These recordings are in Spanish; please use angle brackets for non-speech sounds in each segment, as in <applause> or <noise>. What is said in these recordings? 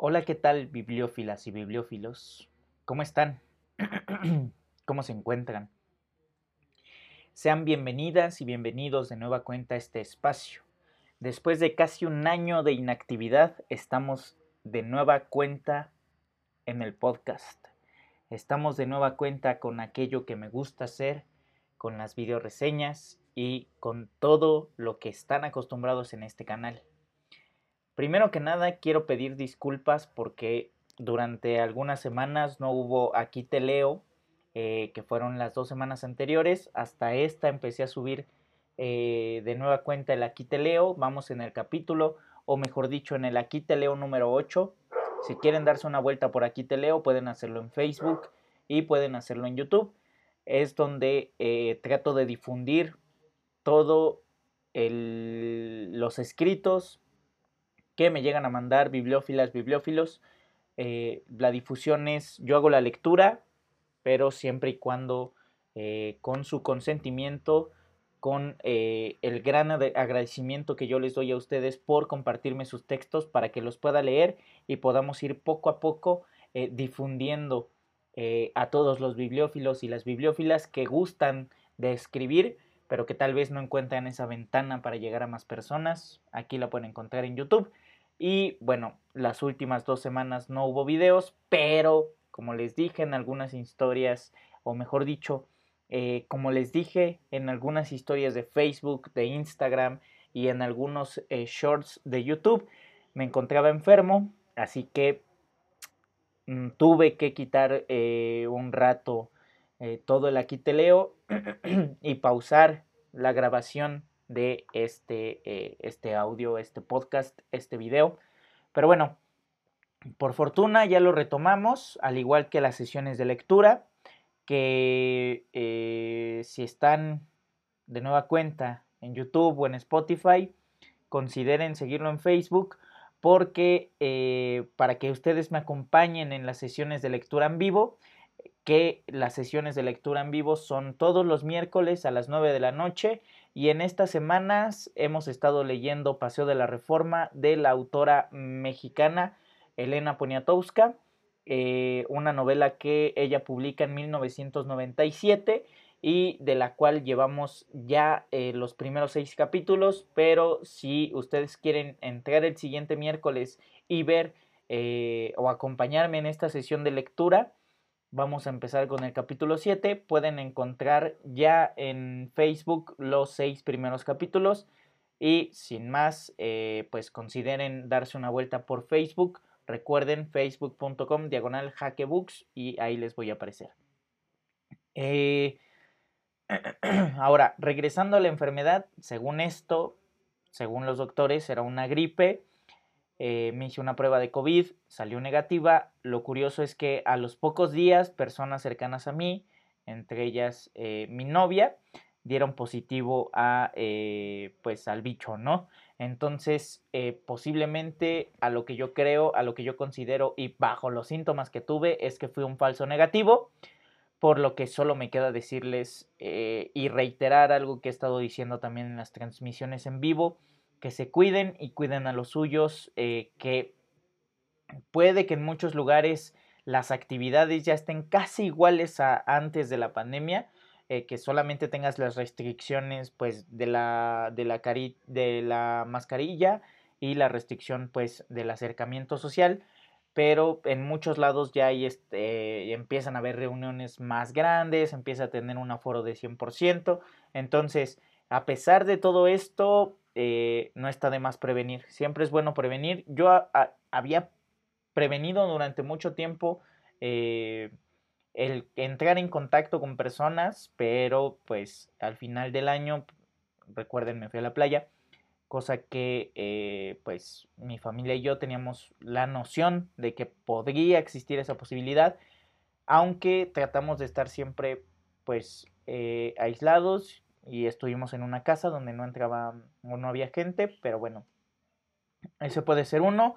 Hola, ¿qué tal bibliófilas y bibliófilos? ¿Cómo están? <clears throat> ¿Cómo se encuentran? Sean bienvenidas y bienvenidos de nueva cuenta a este espacio. Después de casi un año de inactividad, estamos de nueva cuenta en el podcast. Estamos de nueva cuenta con aquello que me gusta hacer, con las videoreseñas y con todo lo que están acostumbrados en este canal. Primero que nada, quiero pedir disculpas porque durante algunas semanas no hubo Aquí Te Leo, eh, que fueron las dos semanas anteriores. Hasta esta empecé a subir eh, de nueva cuenta el Aquí Te Leo. Vamos en el capítulo, o mejor dicho, en el Aquí Te Leo número 8. Si quieren darse una vuelta por Aquí Te Leo, pueden hacerlo en Facebook y pueden hacerlo en YouTube. Es donde eh, trato de difundir todo los escritos, que me llegan a mandar bibliófilas, bibliófilos. Eh, la difusión es, yo hago la lectura, pero siempre y cuando eh, con su consentimiento, con eh, el gran agradecimiento que yo les doy a ustedes por compartirme sus textos para que los pueda leer y podamos ir poco a poco difundiendo a todos los bibliófilos y las bibliófilas que gustan de escribir pero que tal vez no encuentran esa ventana para llegar a más personas. Aquí la pueden encontrar en YouTube. Y bueno, las últimas dos semanas no hubo videos, pero como les dije en algunas historias, o mejor dicho, eh, como les dije en algunas historias de Facebook, de Instagram y en algunos eh, shorts de YouTube, me encontraba enfermo, así que mm, tuve que quitar eh, un rato todo el aquí te leo y pausar la grabación de este, eh, este audio, este podcast, este video. Pero bueno, por fortuna ya lo retomamos, al igual que las sesiones de lectura, que eh, si están de nueva cuenta en YouTube o en Spotify, consideren seguirlo en Facebook porque eh, para que ustedes me acompañen en las sesiones de lectura en vivo, que las sesiones de lectura en vivo son todos los miércoles a las 9 de la noche y en estas semanas hemos estado leyendo Paseo de la Reforma de la autora mexicana Elena Poniatowska, eh, una novela que ella publica en 1997 y de la cual llevamos ya eh, los primeros seis capítulos, pero si ustedes quieren entrar el siguiente miércoles y ver eh, o acompañarme en esta sesión de lectura, Vamos a empezar con el capítulo 7. Pueden encontrar ya en Facebook los seis primeros capítulos. Y sin más, eh, pues consideren darse una vuelta por Facebook. Recuerden facebook.com diagonal hackebooks y ahí les voy a aparecer. Eh, <clears throat> ahora, regresando a la enfermedad, según esto, según los doctores, era una gripe eh, me hice una prueba de COVID, salió negativa. Lo curioso es que a los pocos días, personas cercanas a mí, entre ellas eh, mi novia, dieron positivo a, eh, pues, al bicho, ¿no? Entonces, posiblemente a lo que yo creo, a lo que yo considero y bajo los síntomas que tuve es que fui un falso negativo, por lo que solo me queda decirles y reiterar algo que he estado diciendo también en las transmisiones en vivo que se cuiden y cuiden a los suyos, eh, que puede que en muchos lugares las actividades ya estén casi iguales a antes de la pandemia, eh, que solamente tengas las restricciones pues de la, de la, mascarilla y la restricción pues del acercamiento social, pero en muchos lados ya hay este, empiezan a haber reuniones más grandes, empieza a tener un aforo de 100%, entonces a pesar de todo esto, eh, no está de más prevenir. Siempre es bueno prevenir. Yo había prevenido durante mucho tiempo eh, el entrar en contacto con personas, pero pues al final del año, recuerden, me fui a la playa, cosa que eh, pues mi familia y yo teníamos la noción de que podría existir esa posibilidad, aunque tratamos de estar siempre pues aislados y estuvimos en una casa donde no entraba o no había gente, pero bueno, ese puede ser uno.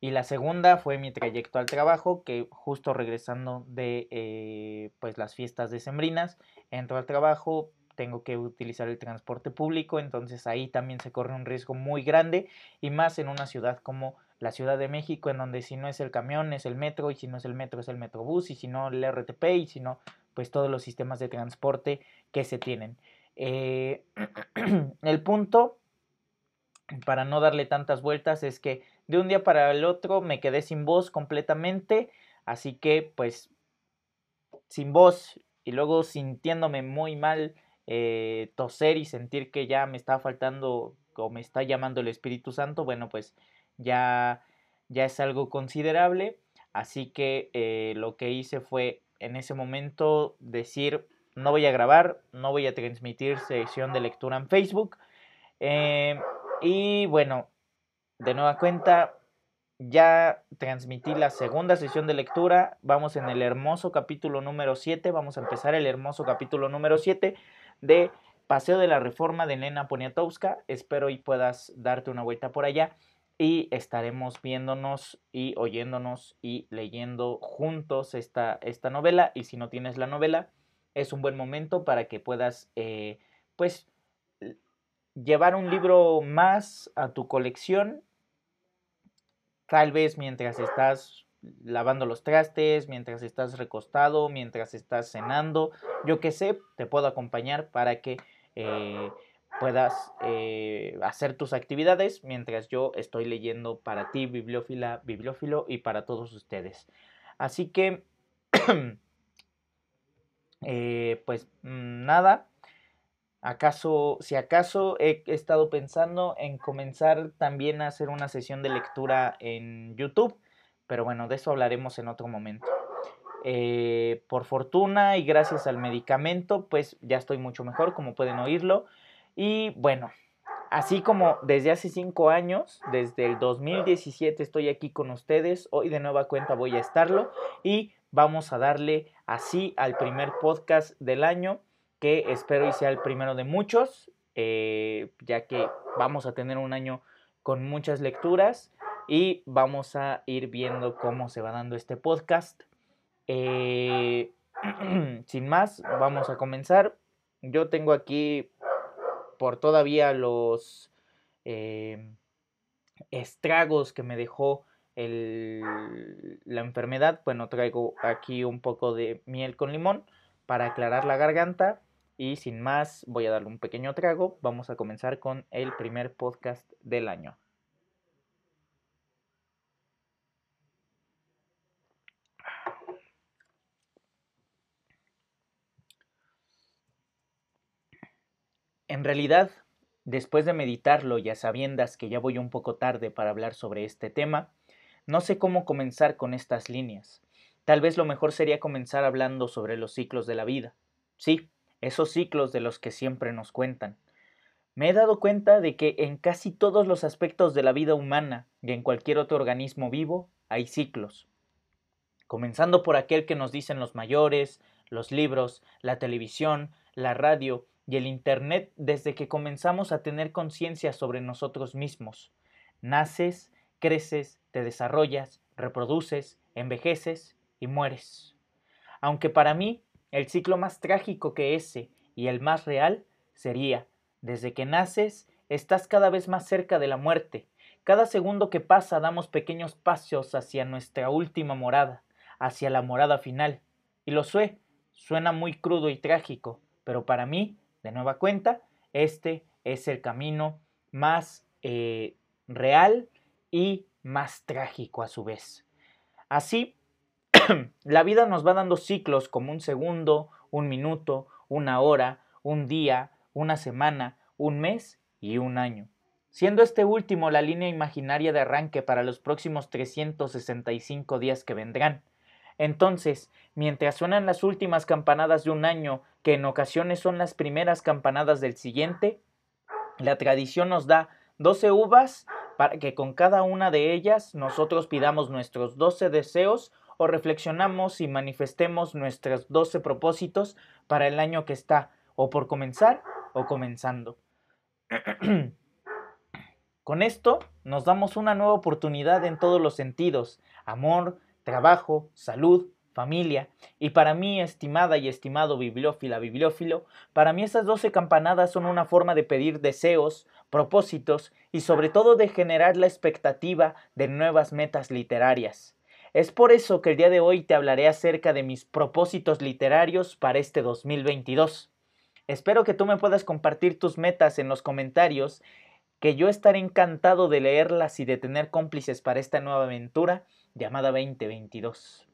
Y la segunda fue mi trayecto al trabajo, que justo regresando de eh, pues las fiestas decembrinas, entro al trabajo, tengo que utilizar el transporte público, entonces ahí también se corre un riesgo muy grande y más en una ciudad como la Ciudad de México, en donde si no es el camión es el metro, y si no es el metro es el metrobús, y si no el RTP, y si no, pues todos los sistemas de transporte que se tienen. Eh, <clears throat> el punto, para no darle tantas vueltas, es que de un día para el otro me quedé sin voz completamente, así que pues sin voz y luego sintiéndome muy mal, eh, toser y sentir que ya me está faltando o me está llamando el Espíritu Santo, bueno, pues ya, ya es algo considerable. Así que eh, lo que hice fue en ese momento decir, no voy a grabar, no voy a transmitir sesión de lectura en Facebook. Eh, y bueno, de nueva cuenta, ya transmití la segunda sesión de lectura. Vamos en el hermoso capítulo número 7. Vamos a empezar el hermoso capítulo número 7 de Paseo de la Reforma de Nena Poniatowska. Espero y puedas darte una vuelta por allá y estaremos viéndonos y oyéndonos y leyendo juntos esta, esta novela. Y si no tienes la novela, es un buen momento para que puedas, eh, pues, llevar un libro más a tu colección tal vez mientras estás lavando los trastes, mientras estás recostado, mientras estás cenando, yo que sé, te puedo acompañar para que eh, puedas eh, hacer tus actividades mientras yo estoy leyendo para ti, bibliófila, bibliófilo y para todos ustedes. Así que, <clears throat> eh, pues mm, nada, ¿Acaso, si acaso he estado pensando en comenzar también a hacer una sesión de lectura en YouTube? Pero bueno, de eso hablaremos en otro momento. Eh, por fortuna y gracias al medicamento, pues ya estoy mucho mejor, como pueden oírlo. Y bueno, así como desde hace cinco años, desde el 2017 estoy aquí con ustedes, hoy de nueva cuenta voy a estarlo y vamos a darle así al primer podcast del año que espero y sea el primero de muchos, eh, ya que vamos a tener un año con muchas lecturas y vamos a ir viendo cómo se va dando este podcast. Eh, <clears throat> sin más, vamos a comenzar. Yo tengo aquí por todavía los eh, estragos que me dejó la enfermedad. Bueno, traigo aquí un poco de miel con limón para aclarar la garganta y sin más, voy a darle un pequeño trago. Vamos a comenzar con el primer podcast del año. En realidad, después de meditarlo y a sabiendas que ya voy un poco tarde para hablar sobre este tema, no sé cómo comenzar con estas líneas. Tal vez lo mejor sería comenzar hablando sobre los ciclos de la vida. Sí, esos ciclos de los que siempre nos cuentan. Me he dado cuenta de que en casi todos los aspectos de la vida humana y en cualquier otro organismo vivo hay ciclos. Comenzando por aquel que nos dicen los mayores, los libros, la televisión, la radio y el Internet desde que comenzamos a tener conciencia sobre nosotros mismos. Naces, creces, te desarrollas, reproduces, envejeces y mueres. Aunque para mí el ciclo más trágico que ese y el más real sería, desde que naces, estás cada vez más cerca de la muerte. Cada segundo que pasa damos pequeños pasos hacia nuestra última morada, hacia la morada final. Y lo sé, suena muy crudo y trágico, pero para mí, de nueva cuenta, este es el camino más eh, real y más trágico a su vez. Así, <clears throat> la vida nos va dando ciclos como un segundo, un minuto, una hora, un día, una semana, un mes y un año, siendo este último la línea imaginaria de arranque para los próximos 365 días que vendrán. Entonces, mientras suenan las últimas campanadas de un año, que en ocasiones son las primeras campanadas del siguiente, la tradición nos da 12 uvas para que con cada una de ellas nosotros pidamos nuestros 12 deseos o reflexionamos y manifestemos nuestros 12 propósitos para el año que está o por comenzar o comenzando. <clears throat> Con esto nos damos una nueva oportunidad en todos los sentidos, amor, trabajo, salud, familia. Y para mí, estimada y estimado bibliófila, bibliófilo, para mí esas doce campanadas son una forma de pedir deseos, propósitos y sobre todo de generar la expectativa de nuevas metas literarias. Es por eso que el día de hoy te hablaré acerca de mis propósitos literarios para este 2022. Espero que tú me puedas compartir tus metas en los comentarios, que yo estaré encantado de leerlas y de tener cómplices para esta nueva aventura llamada 2022.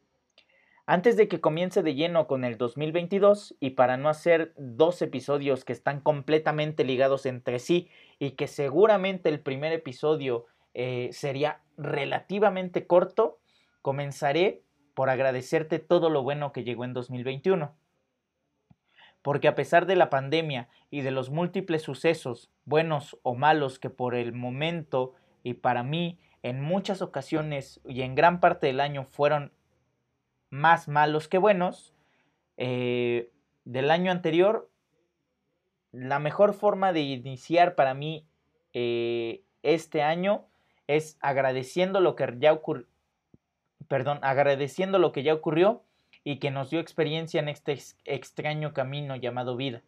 Antes de que comience de lleno con el 2022 y para no hacer dos episodios que están completamente ligados entre sí y que seguramente el primer episodio eh, sería relativamente corto, comenzaré por agradecerte todo lo bueno que llegó en 2021. Porque a pesar de la pandemia y de los múltiples sucesos, buenos o malos, que por el momento y para mí en muchas ocasiones y en gran parte del año fueron más malos que buenos. Eh, del año anterior, la mejor forma de iniciar para mí eh, este año es agradeciendo lo que ya ocurrió, perdón, agradeciendo lo que ya ocurrió y que nos dio experiencia en este extraño camino llamado vida.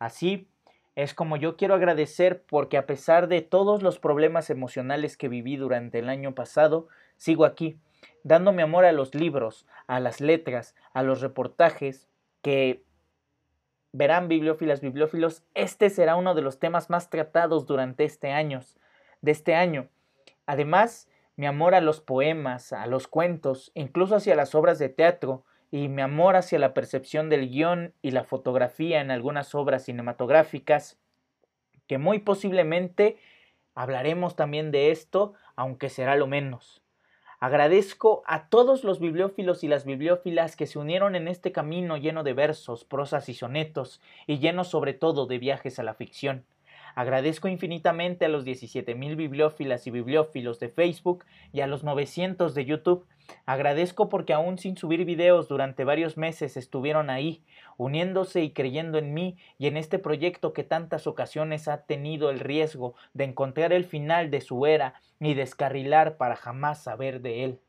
Así es como yo quiero agradecer porque a pesar de todos los problemas emocionales que viví durante el año pasado, sigo aquí, dando mi amor a los libros, a las letras, a los reportajes, que verán bibliófilas, bibliófilos, este será uno de los temas más tratados durante este año, de este año. Además, mi amor a los poemas, a los cuentos, incluso hacia las obras de teatro, y mi amor hacia la percepción del guion y la fotografía en algunas obras cinematográficas, que muy posiblemente hablaremos también de esto, aunque será lo menos. Agradezco a todos los bibliófilos y las bibliófilas que se unieron en este camino lleno de versos, prosas y sonetos, y lleno sobre todo de viajes a la ficción. Agradezco infinitamente a los 17.000 bibliófilas y bibliófilos de Facebook y a los 900 de YouTube. Agradezco porque aún sin subir videos durante varios meses estuvieron ahí, uniéndose y creyendo en mí y en este proyecto que tantas ocasiones ha tenido el riesgo de encontrar el final de su era y descarrilar para jamás saber de él.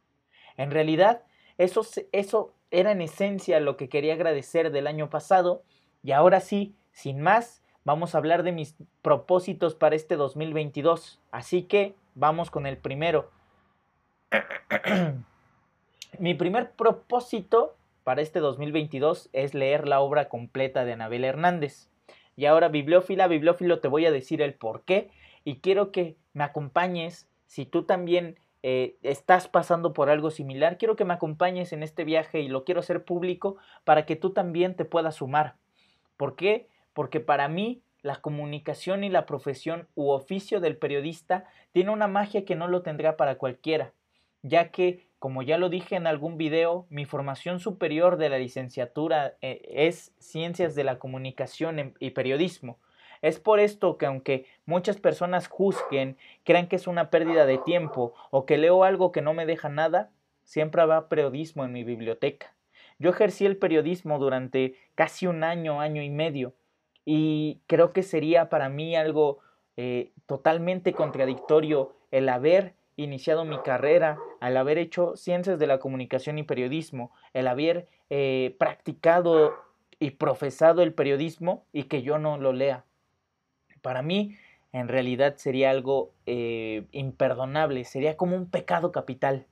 En realidad, eso, eso era en esencia lo que quería agradecer del año pasado y ahora sí, sin más, vamos a hablar de mis propósitos para este 2022. Así que vamos con el primero. <clears throat> Mi primer propósito para este 2022 es leer la obra completa de Anabel Hernández. Y ahora, bibliófila, bibliófilo, te voy a decir el por qué y quiero que me acompañes. Si tú también eh, estás pasando por algo similar, quiero que me acompañes en este viaje y lo quiero hacer público para que tú también te puedas sumar. ¿Por qué? Porque para mí la comunicación y la profesión u oficio del periodista tiene una magia que no lo tendrá para cualquiera, ya que, como ya lo dije en algún video, mi formación superior de la licenciatura eh, es Ciencias de la Comunicación y Periodismo. Es por esto que aunque muchas personas juzguen, crean que es una pérdida de tiempo o que leo algo que no me deja nada, siempre habrá periodismo en mi biblioteca. Yo ejercí el periodismo durante casi un año, año y medio, y creo que sería para mí algo eh, totalmente contradictorio el haber iniciado mi carrera, al haber hecho ciencias de la comunicación y periodismo, el haber eh, practicado y profesado el periodismo y que yo no lo lea. Para mí, en realidad sería algo eh, imperdonable, sería como un pecado capital.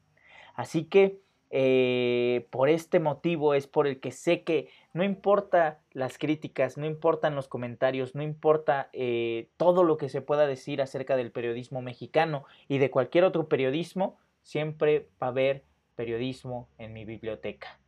Así que por este motivo es por el que sé que no importa las críticas, no importan los comentarios, no importa eh, todo lo que se pueda decir acerca del periodismo mexicano y de cualquier otro periodismo, siempre va a haber periodismo en mi biblioteca.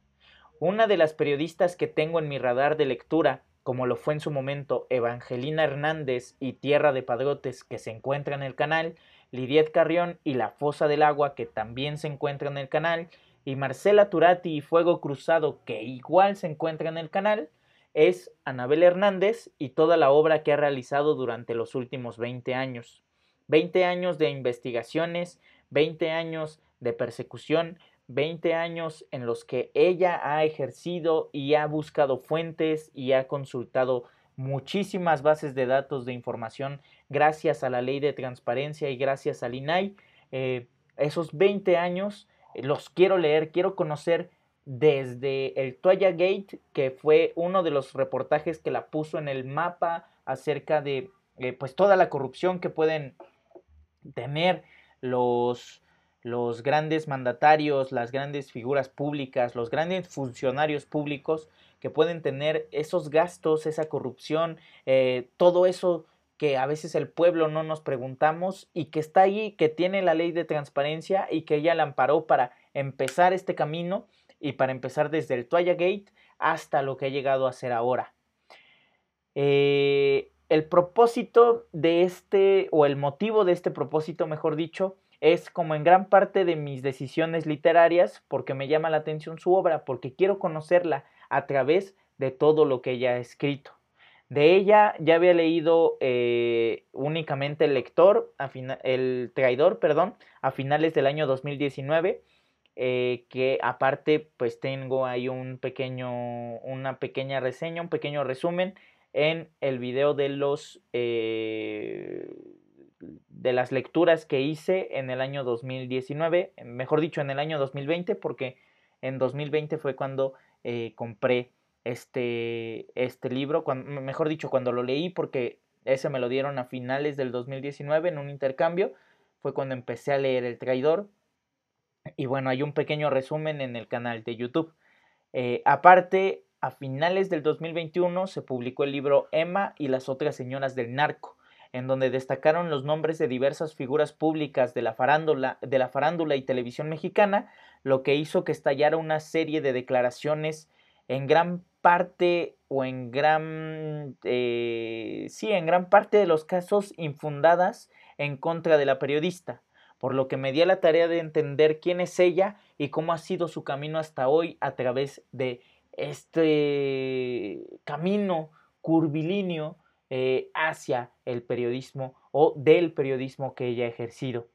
Una de las periodistas que tengo en mi radar de lectura, como lo fue en su momento Evangelina Hernández y Tierra de Padrotes, que se encuentra en el canal, Lidiet Carrión y La Fosa del Agua, que también se encuentra en el canal, y Marcela Turati y Fuego Cruzado, que igual se encuentra en el canal, es Anabel Hernández y toda la obra que ha realizado durante los últimos 20 años. 20 años de investigaciones, 20 años de persecución, 20 años en los que ella ha ejercido y ha buscado fuentes y ha consultado muchísimas bases de datos de información gracias a la ley de transparencia y gracias al INAI. Eh, esos 20 años los quiero leer, quiero conocer desde el Toya Gate, que fue uno de los reportajes que la puso en el mapa acerca de eh, pues toda la corrupción que pueden tener los, los grandes mandatarios, las grandes figuras públicas, los grandes funcionarios públicos que pueden tener esos gastos, esa corrupción, eh, todo eso que a veces el pueblo no nos preguntamos y que está ahí, que tiene la ley de transparencia y que ella la amparó para empezar este camino y para empezar desde el Toya Gate hasta lo que ha llegado a ser ahora. Eh, el propósito de este, o el motivo de este propósito, mejor dicho, es como en gran parte de mis decisiones literarias, porque me llama la atención su obra, porque quiero conocerla a través de todo lo que ella ha escrito. De ella ya había leído eh, únicamente el lector, el traidor, perdón, a finales del año 2019 eh, que aparte pues tengo ahí un pequeño, una pequeña reseña, un pequeño resumen en el video de los eh, de las lecturas que hice en el año 2019, mejor dicho en el año 2020 porque en 2020 fue cuando compré este, este libro, mejor dicho cuando lo leí porque ese me lo dieron a finales del 2019 en un intercambio, fue cuando empecé a leer El Traidor, y bueno, hay un pequeño resumen en el canal de YouTube. Eh, aparte, a finales del 2021 se publicó el libro Emma y las otras señoras del narco, en donde destacaron los nombres de diversas figuras públicas de la farándula, de la farándula y televisión mexicana, lo que hizo que estallara una serie de declaraciones en gran parte o en gran eh, sí en gran parte de los casos infundadas en contra de la periodista por lo que me di a la tarea de entender quién es ella y cómo ha sido su camino hasta hoy a través de este camino curvilíneo eh, hacia el periodismo o del periodismo que ella ha ejercido.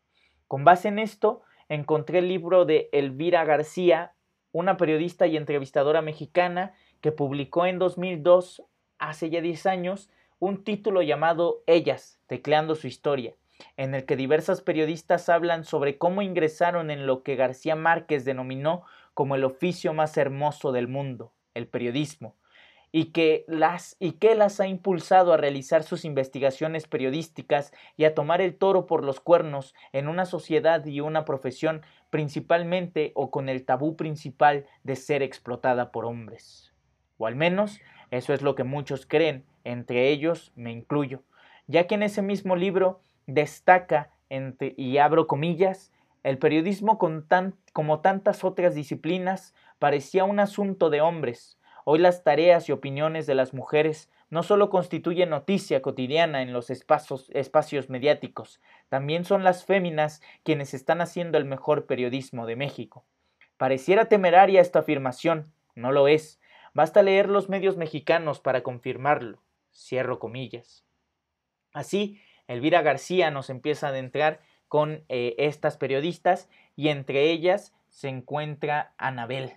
Con base en esto, encontré el libro de Elvira García, una periodista y entrevistadora mexicana que publicó en 2002, hace ya 10 años, un título llamado Ellas, tecleando su historia en el que diversas periodistas hablan sobre cómo ingresaron en lo que García Márquez denominó como el oficio más hermoso del mundo, el periodismo, y que las y que las ha impulsado a realizar sus investigaciones periodísticas y a tomar el toro por los cuernos en una sociedad y una profesión principalmente o con el tabú principal de ser explotada por hombres. O al menos eso es lo que muchos creen, entre ellos me incluyo, ya que en ese mismo libro destaca, entre, y abro comillas, el periodismo como tantas otras disciplinas parecía un asunto de hombres. Hoy las tareas y opiniones de las mujeres no solo constituyen noticia cotidiana en los espacios, espacios mediáticos, también son las féminas quienes están haciendo el mejor periodismo de México. Pareciera temeraria esta afirmación, no lo es. Basta leer los medios mexicanos para confirmarlo. Cierro comillas. Así, Elvira García nos empieza a adentrar con eh, estas periodistas y entre ellas se encuentra Anabel.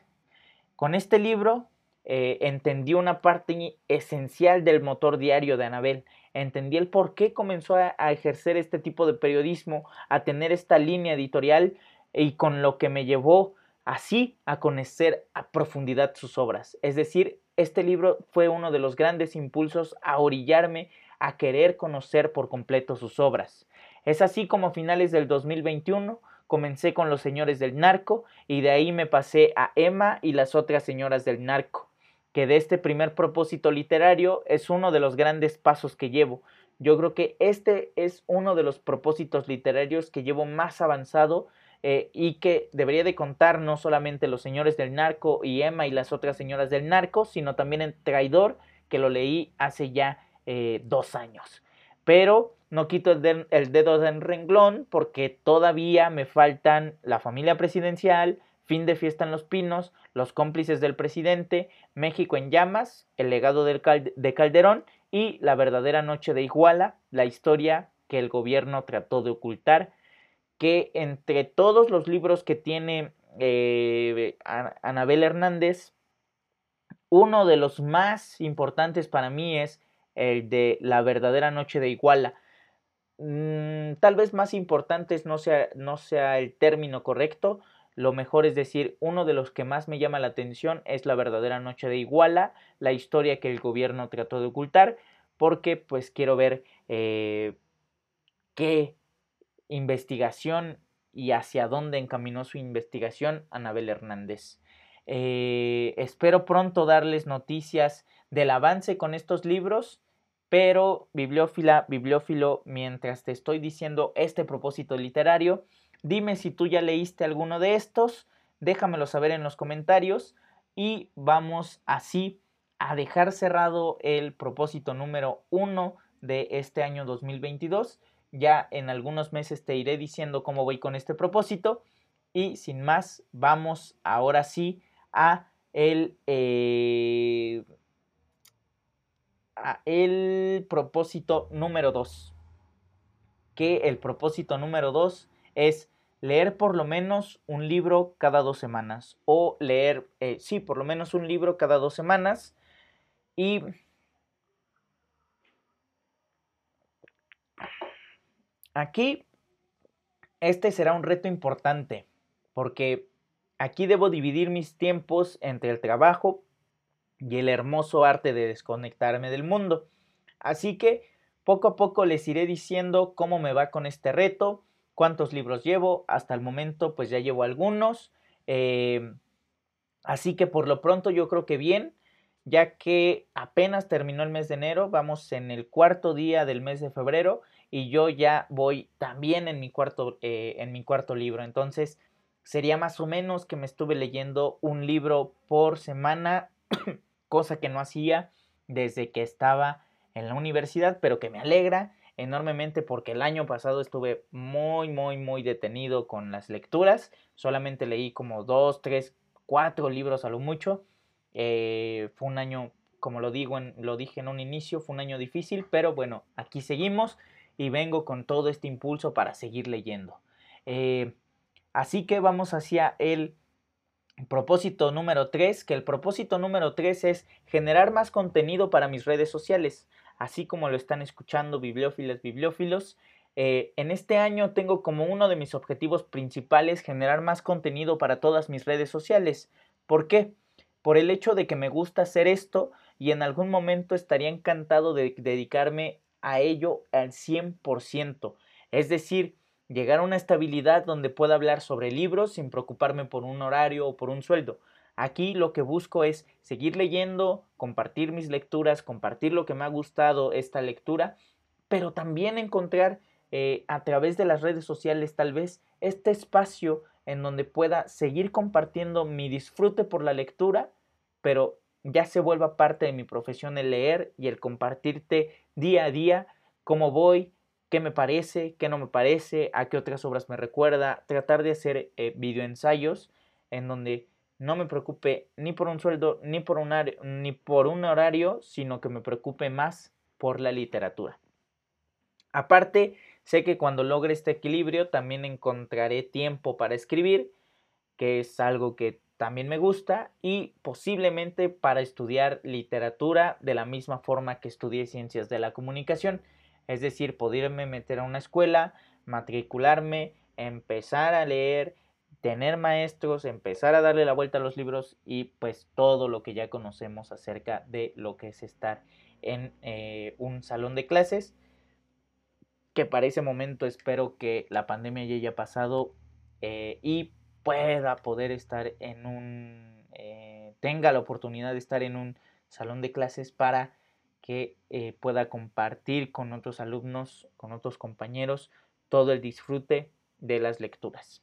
Con este libro eh, entendí una parte esencial del motor diario de Anabel. Entendí el por qué comenzó a, a ejercer este tipo de periodismo, a tener esta línea editorial y con lo que me llevó así a conocer a profundidad sus obras. Es decir, este libro fue uno de los grandes impulsos a orillarme a querer conocer por completo sus obras. Es así como a finales del 2021 comencé con Los Señores del Narco y de ahí me pasé a Emma y las otras señoras del narco, que de este primer propósito literario es uno de los grandes pasos que llevo. Yo creo que este es uno de los propósitos literarios que llevo más avanzado eh, y que debería de contar no solamente Los Señores del Narco y Emma y las otras señoras del narco, sino también el Traidor, que lo leí hace ya eh, dos años. Pero no quito el, el dedo del renglón porque todavía me faltan la familia presidencial, Fin de fiesta en los pinos, Los cómplices del presidente, México en llamas, El legado del de Calderón y La verdadera noche de Iguala, la historia que el gobierno trató de ocultar, que entre todos los libros que tiene eh, Anabel Hernández, uno de los más importantes para mí es el de La verdadera noche de Iguala. Mm, tal vez más importantes no sea, no sea el término correcto, lo mejor es decir, uno de los que más me llama la atención es la verdadera noche de Iguala, la historia que el gobierno trató de ocultar, porque pues quiero ver eh, qué investigación y hacia dónde encaminó su investigación Anabel Hernández. Eh, espero pronto darles noticias del avance con estos libros, pero bibliófila, bibliófilo, mientras te estoy diciendo este propósito literario, dime si tú ya leíste alguno de estos, déjamelo saber en los comentarios y vamos así a dejar cerrado el propósito número uno de este año 2022. Ya en algunos meses te iré diciendo cómo voy con este propósito. Y sin más, vamos ahora sí a el, eh, a el propósito número 2. Que el propósito número 2 es leer por lo menos un libro cada dos semanas. O leer, eh, sí, por lo menos un libro cada dos semanas. Y aquí, este será un reto importante, porque aquí debo dividir mis tiempos entre el trabajo y el hermoso arte de desconectarme del mundo. Así que poco a poco les iré diciendo cómo me va con este reto, cuántos libros llevo. Hasta el momento pues ya llevo algunos. Eh, así que por lo pronto yo creo que bien ya que apenas terminó el mes de enero, vamos en el cuarto día del mes de febrero y yo ya voy también en mi cuarto, eh, en mi cuarto libro. Entonces sería más o menos que me estuve leyendo un libro por semana, <coughs> cosa que no hacía desde que estaba en la universidad, pero que me alegra enormemente porque el año pasado estuve muy, muy, muy detenido con las lecturas. Solamente leí como dos, tres, cuatro libros a lo mucho eh, fue un año, como lo, digo lo dije en un inicio, fue un año difícil, pero bueno, aquí seguimos y vengo con todo este impulso para seguir leyendo. Eh, así que vamos hacia el propósito número 3, que el propósito número 3 es generar más contenido para mis redes sociales, así como lo están escuchando bibliófilos, bibliófilos. Eh, en este año tengo como uno de mis objetivos principales generar más contenido para todas mis redes sociales. ¿Por qué? por el hecho de que me gusta hacer esto y en algún momento estaría encantado de dedicarme a ello al 100%. Es decir, llegar a una estabilidad donde pueda hablar sobre libros sin preocuparme por un horario o por un sueldo. Aquí lo que busco es seguir leyendo, compartir mis lecturas, compartir lo que me ha gustado esta lectura, pero también encontrar eh, a través de las redes sociales tal vez este espacio en donde pueda seguir compartiendo mi disfrute por la lectura, pero ya se vuelva parte de mi profesión el leer y el compartirte día a día cómo voy, qué me parece, qué no me parece, a qué otras obras me recuerda, tratar de hacer eh, videoensayos en donde no me preocupe ni por un sueldo ni por un, ni por un horario, sino que me preocupe más por la literatura. Aparte, Sé que cuando logre este equilibrio también encontraré tiempo para escribir, que es algo que también me gusta, y posiblemente para estudiar literatura de la misma forma que estudié ciencias de la comunicación, es decir, poderme meter a una escuela, matricularme, empezar a leer, tener maestros, empezar a darle la vuelta a los libros y pues todo lo que ya conocemos acerca de lo que es estar en eh, un salón de clases que para ese momento espero que la pandemia ya haya pasado eh, y pueda poder estar en un, eh, tenga la oportunidad de estar en un salón de clases para que eh, pueda compartir con otros alumnos, con otros compañeros, todo el disfrute de las lecturas.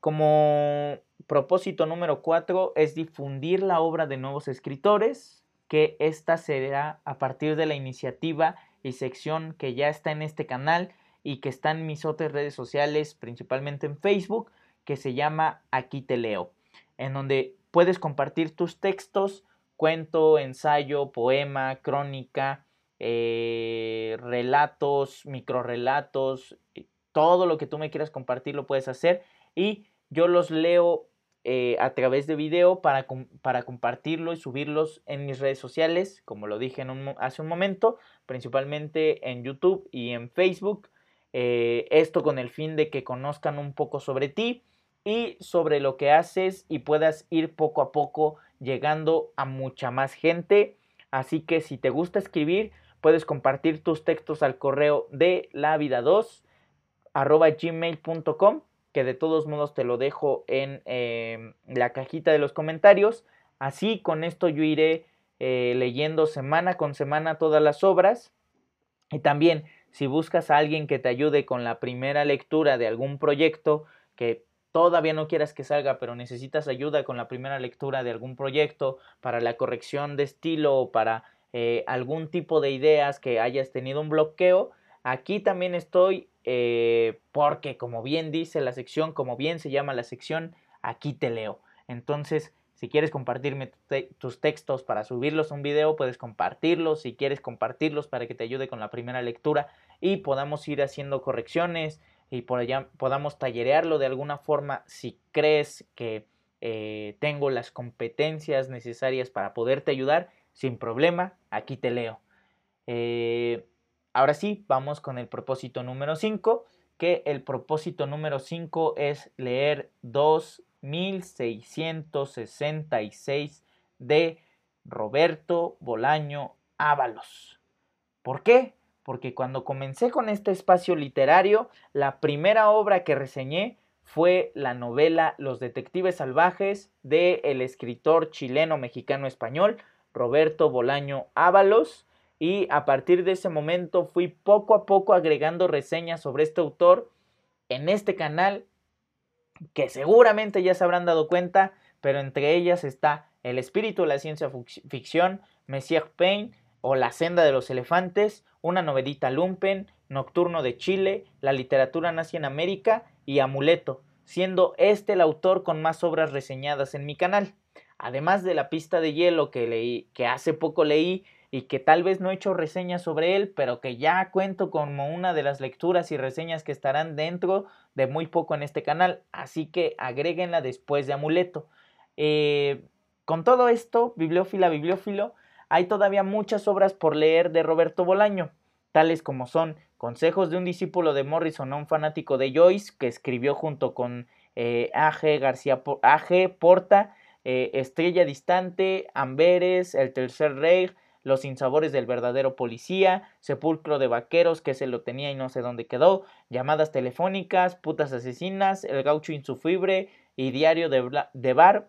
Como propósito número cuatro es difundir la obra de nuevos escritores, que esta será a partir de la iniciativa y sección que ya está en este canal y que está en mis otras redes sociales, principalmente en Facebook, que se llama Aquí te leo, en donde puedes compartir tus textos, cuento, ensayo, poema, crónica, eh, relatos, microrelatos, todo lo que tú me quieras compartir lo puedes hacer y yo los leo eh, a través de video para, para, compartirlo y subirlos en mis redes sociales, como lo dije hace un momento, principalmente en YouTube y en Facebook. Eh, esto con el fin de que conozcan un poco sobre ti y sobre lo que haces y puedas ir poco a poco llegando a mucha más gente. Así que si te gusta escribir, puedes compartir tus textos al correo de la vida 2 arroba gmail.com que de todos modos te lo dejo en em, la cajita de los comentarios. Así con esto yo iré eh, leyendo semana con semana todas las obras. Y también si buscas a alguien que te ayude con la primera lectura de algún proyecto que todavía no quieras que salga, pero necesitas ayuda con la primera lectura de algún proyecto para la corrección de estilo o para eh, algún tipo de ideas que hayas tenido un bloqueo, aquí también estoy eh, porque como bien dice la sección, como bien se llama la sección, aquí te leo. Entonces, si quieres compartirme tus textos para subirlos a un video, puedes compartirlos. Si quieres compartirlos para que te ayude con la primera lectura y podamos ir haciendo correcciones y por allá podamos tallerearlo de alguna forma si crees que eh, tengo las competencias necesarias para poderte ayudar, sin problema, aquí te leo. Eh, ahora sí, vamos con el propósito número 5, que el propósito número 5 es leer 2666 de Roberto Bolaño Ábalos. ¿Por qué? Porque cuando comencé con este espacio literario, la primera obra que reseñé fue la novela Los Detectives Salvajes de el escritor chileno mexicano español Roberto Bolaño Ábalos y a partir de ese momento fui poco a poco agregando reseñas sobre este autor en este canal que seguramente ya se habrán dado cuenta, pero entre ellas está El espíritu de la ciencia ficción, Messier Payne o La senda de los elefantes, una novelita lumpen, Nocturno de Chile, La literatura nazi en América y Amuleto, siendo este el autor con más obras reseñadas en mi canal. Además de la pista de hielo que leí, que hace poco leí y que tal vez no he hecho reseñas sobre él, pero que ya cuento como una de las lecturas y reseñas que estarán dentro de muy poco en este canal, así que agréguenla después de Amuleto. Eh, con todo esto, bibliófila, bibliófilo, hay todavía muchas obras por leer de Roberto Bolaño, tales como son Consejos de un discípulo de Morrison un fanático de Joyce, que escribió junto con eh, A.G. García A.G. Porta, eh, Estrella Distante, Amberes, El Tercer Rey, Los Insabores del Verdadero Policía, Sepulcro de Vaqueros, que se lo tenía y no sé dónde quedó, Llamadas Telefónicas, Putas Asesinas, El Gaucho Insufrible y Diario de, Bar,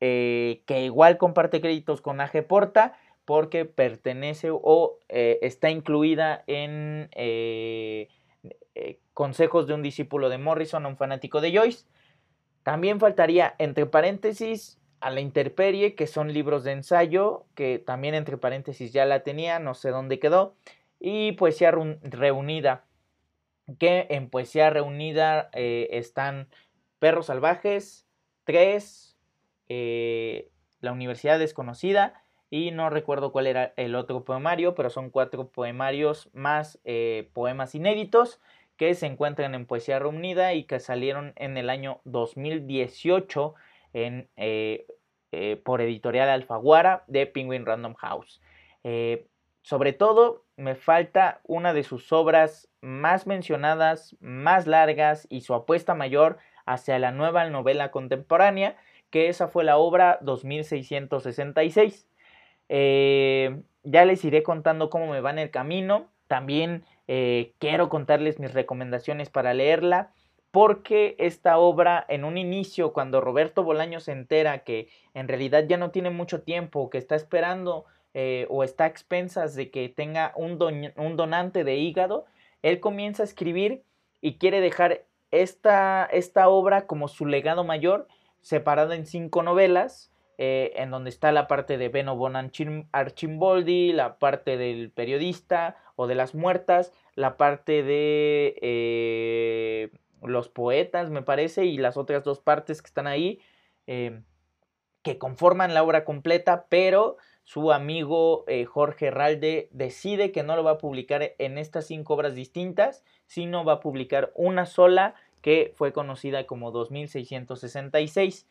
eh, que igual comparte créditos con AG Porta, porque pertenece o eh, está incluida en Consejos de un discípulo de Morrison, un fanático de Joyce. También faltaría, entre paréntesis, a la intemperie, que son libros de ensayo, que también entre paréntesis ya la tenía, no sé dónde quedó, y poesía reunida, que en poesía reunida eh, están Perros Salvajes, Tres, eh, La Universidad Desconocida, y no recuerdo cuál era el otro poemario, pero son cuatro poemarios más eh, poemas inéditos que se encuentran en Poesía Reunida y que salieron en el año 2018 en, eh, eh, por editorial Alfaguara de Penguin Random House. Eh, sobre todo, me falta una de sus obras más mencionadas, más largas y su apuesta mayor hacia la nueva novela contemporánea, que esa fue la obra 2666. Ya les iré contando cómo me va en el camino. También quiero contarles mis recomendaciones para leerla porque esta obra en un inicio, cuando Roberto Bolaño se entera que en realidad ya no tiene mucho tiempo, que está esperando eh, o está a expensas de que tenga un, donante de hígado, él comienza a escribir y quiere dejar esta obra como su legado mayor, separada en cinco novelas, eh, en donde está la parte de Beno Bon Archimboldi, la parte del periodista o de las muertas, la parte de... Eh, los poetas, me parece, y las otras dos partes que están ahí, eh, que conforman la obra completa, pero su amigo eh, Jorge Herralde decide que no lo va a publicar en estas cinco obras distintas, sino va a publicar una sola que fue conocida como 2666.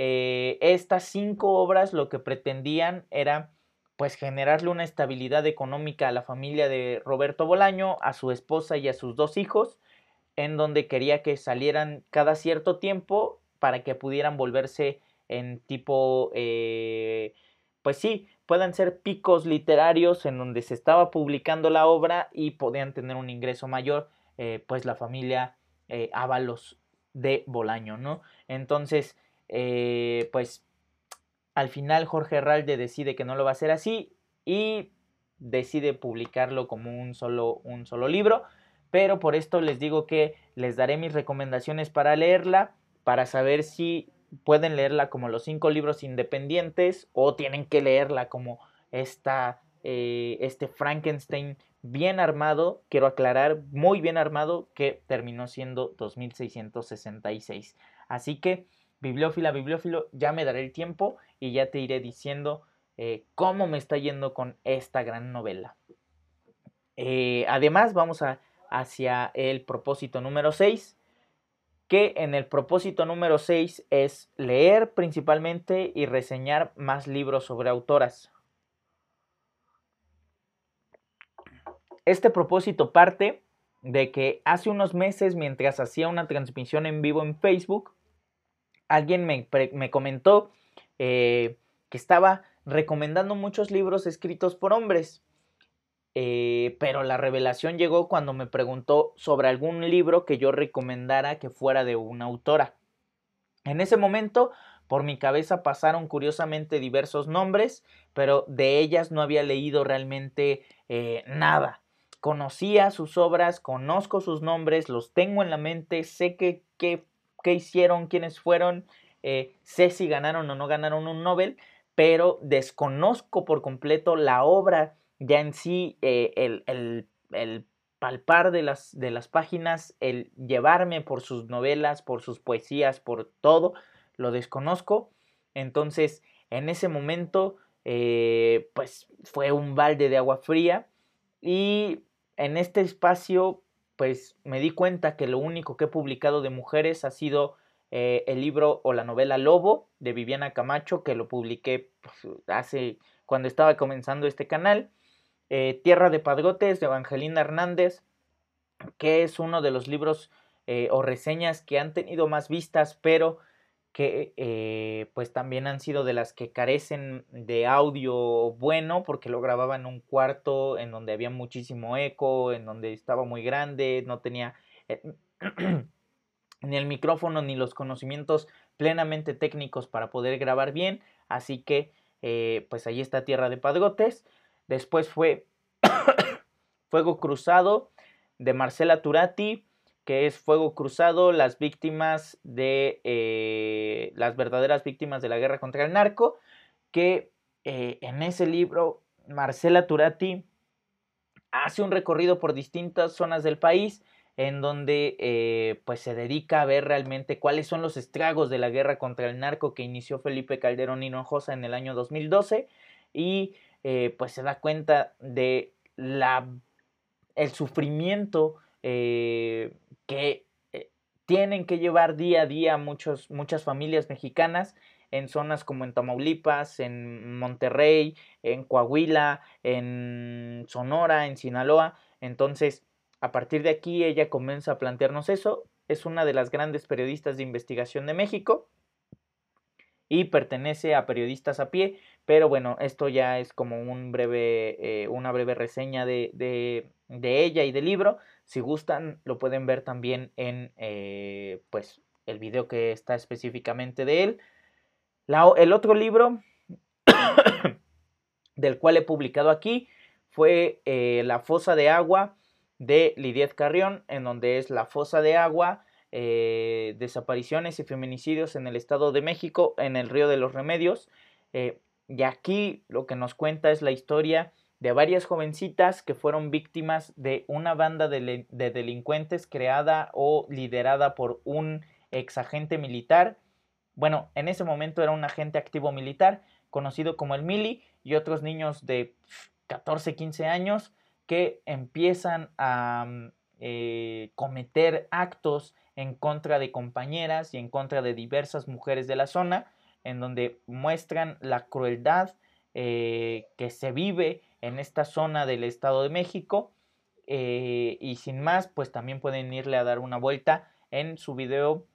Eh, estas cinco obras lo que pretendían era pues generarle una estabilidad económica a la familia de Roberto Bolaño, a su esposa y a sus dos hijos, en donde quería que salieran cada cierto tiempo para que pudieran volverse en tipo, eh, pues sí, puedan ser picos literarios en donde se estaba publicando la obra y podían tener un ingreso mayor, eh, pues la familia Ábalos de Bolaño, ¿no? Entonces, eh, pues al final Jorge Herralde decide que no lo va a hacer así y decide publicarlo como un solo, un solo libro, pero por esto les digo que les daré mis recomendaciones para leerla, para saber si pueden leerla como los cinco libros independientes o tienen que leerla como esta, eh, este Frankenstein bien armado, quiero aclarar, muy bien armado, que terminó siendo 2666. Así que, bibliófila, bibliófilo, ya me daré el tiempo y ya te iré diciendo eh, cómo me está yendo con esta gran novela. Eh, además, vamos a, hacia el propósito número 6, que en el propósito número 6 es leer principalmente y reseñar más libros sobre autoras. Este propósito parte de que hace unos meses, mientras hacía una transmisión en vivo en Facebook, alguien me, comentó eh, que estaba recomendando muchos libros escritos por hombres. Eh, pero la revelación llegó cuando me preguntó sobre algún libro que yo recomendara que fuera de una autora. En ese momento, por mi cabeza pasaron curiosamente diversos nombres, pero de ellas no había leído realmente eh, nada. Conocía sus obras, conozco sus nombres, los tengo en la mente, sé qué que, hicieron, quiénes fueron, eh, sé si ganaron o no ganaron un Nobel, pero desconozco por completo la obra ya en sí eh, el, palpar de las, de las páginas, el llevarme por sus novelas, por sus poesías, por todo, lo desconozco. Entonces, en ese momento, eh, pues fue un balde de agua fría y en este espacio, pues me di cuenta que lo único que he publicado de mujeres ha sido eh, el libro o la novela Lobo de Viviana Camacho, que lo publiqué pues, hace cuando estaba comenzando este canal. Eh, Tierra de Padrotes de Evangelina Hernández, que es uno de los libros eh, o reseñas que han tenido más vistas, pero que eh, pues también han sido de las que carecen de audio bueno porque lo grababa en un cuarto en donde había muchísimo eco, en donde estaba muy grande, no tenía <clears throat> ni el micrófono ni los conocimientos plenamente técnicos para poder grabar bien, así que pues ahí está Tierra de Padrotes. Después fue <coughs> Fuego Cruzado de Marcela Turati, que es Fuego Cruzado, las víctimas de eh, las verdaderas víctimas de la guerra contra el narco, que eh, en ese libro Marcela Turati hace un recorrido por distintas zonas del país en donde eh, pues se dedica a ver realmente cuáles son los estragos de la guerra contra el narco que inició Felipe Calderón Hinojosa en el año 2012 y pues se da cuenta de la, el sufrimiento que eh, tienen que llevar día a día muchas familias mexicanas en zonas como en Tamaulipas, en Monterrey, en Coahuila, en Sonora, en Sinaloa. Entonces, a partir de aquí ella comienza a plantearnos eso. Es una de las grandes periodistas de investigación de México y pertenece a periodistas a pie, pero bueno, esto ya es como un breve, eh, una breve reseña de, de, ella y del libro. Si gustan, lo pueden ver también en eh, pues, el video que está específicamente de él. el otro libro <coughs> del cual he publicado aquí fue eh, La fosa de agua de Lidiet Carrión, en donde es la fosa de agua eh, desapariciones y feminicidios en el Estado de México, en el Río de los Remedios. Y aquí lo que nos cuenta es la historia de varias jovencitas que fueron víctimas de una banda de, delincuentes creada o liderada por un ex agente militar. Bueno, en ese momento era un agente activo militar conocido como el Mili y otros niños de 14, 15 años que empiezan a mm, eh, cometer actos en contra de compañeras y en contra de diversas mujeres de la zona, en donde muestran la crueldad eh, que se vive en esta zona del Estado de México. Eh, y sin más, pues también pueden irle a dar una vuelta en su video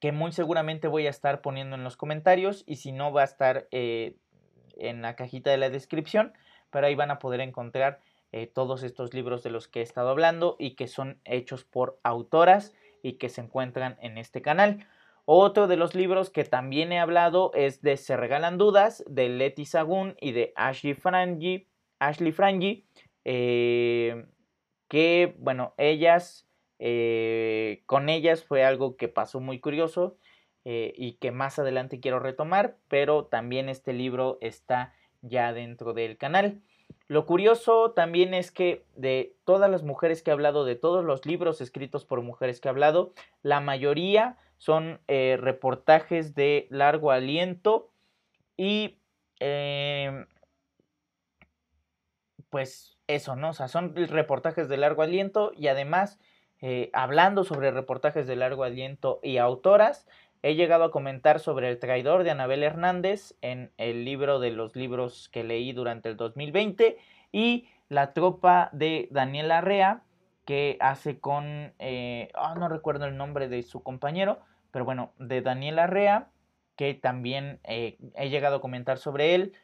que muy seguramente voy a estar poniendo en los comentarios y si no va a estar eh, en la cajita de la descripción, pero ahí van a poder encontrar eh, todos estos libros de los que he estado hablando y que son hechos por autoras y que se encuentran en este canal. Otro de los libros que también he hablado es de Se Regalan Dudas, de Letty Sagún y de Ashley Frangi, Ashley Frangi eh, que, bueno, ellas, eh, con ellas fue algo que pasó muy curioso y que más adelante quiero retomar, pero también este libro está ya dentro del canal. Lo curioso también es que de todas las mujeres que he hablado, de todos los libros escritos por mujeres que he hablado, la mayoría son eh, reportajes de largo aliento y em, pues eso, ¿no? O sea, son reportajes de largo aliento y además eh, hablando sobre reportajes de largo aliento y autoras, He llegado a comentar sobre El traidor de Anabel Hernández en el libro de los libros que leí durante el 2020 y La tropa de Daniel Arrea que hace con, eh, ah, no recuerdo el nombre de su compañero, pero bueno, de Daniel Arrea, que también eh, he llegado a comentar sobre él.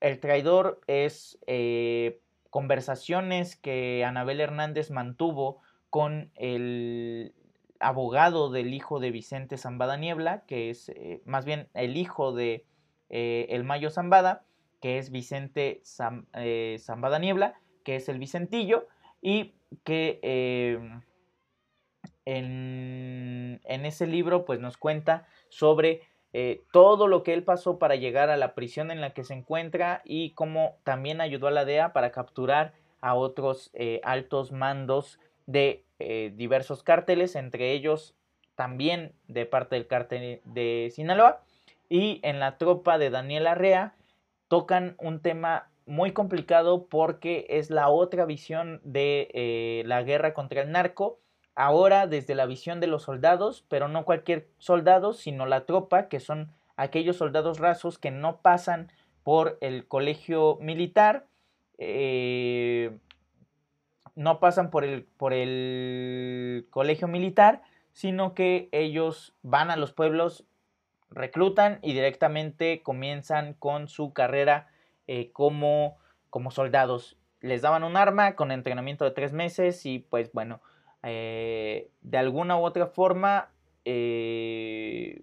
El traidor es eh, conversaciones que Anabel Hernández mantuvo con el abogado del hijo de Vicente Zambada Niebla, que es eh, más bien el hijo de eh, el Mayo Zambada, que es Vicente eh, Zambada Niebla, que es el Vicentillo, y que en, en, ese libro pues nos cuenta sobre todo lo que él pasó para llegar a la prisión en la que se encuentra y cómo también ayudó a la DEA para capturar a otros altos mandos de eh, diversos cárteles, entre ellos también de parte del cártel de Sinaloa. Y en la tropa de Daniel Arrea tocan un tema muy complicado porque es la otra visión de eh, la guerra contra el narco, ahora desde la visión de los soldados, pero no cualquier soldado, sino la tropa, que son aquellos soldados rasos que no pasan por el colegio militar, eh, no pasan por el, por el colegio militar, sino que ellos van a los pueblos, reclutan y directamente comienzan con su carrera eh, como, como soldados. Les daban un arma con entrenamiento de tres meses y pues bueno, eh, de alguna u otra forma eh,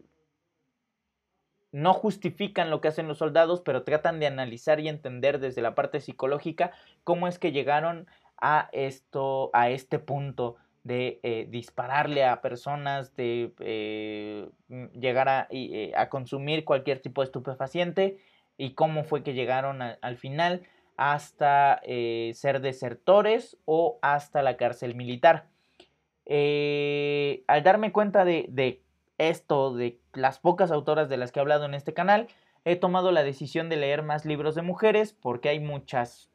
no justifican lo que hacen los soldados, pero tratan de analizar y entender desde la parte psicológica cómo es que llegaron a esto, a este punto de eh, dispararle a personas, de eh, mm, llegar eh, a, consumir cualquier tipo de estupefaciente y cómo fue que llegaron al final hasta ser desertores o hasta la cárcel militar. al darme cuenta de, de esto, de las pocas autoras de las que he hablado en este canal, he tomado la decisión de leer más libros de mujeres porque hay muchas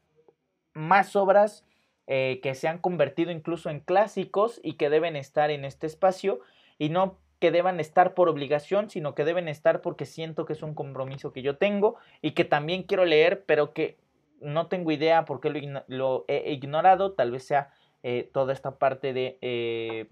más obras eh, que se han convertido incluso en clásicos y que deben estar en este espacio y no que deban estar por obligación, sino que deben estar porque siento que es un compromiso que yo tengo y que también quiero leer, pero que no tengo idea por qué lo, he ignorado, tal vez sea eh, toda esta parte de eh,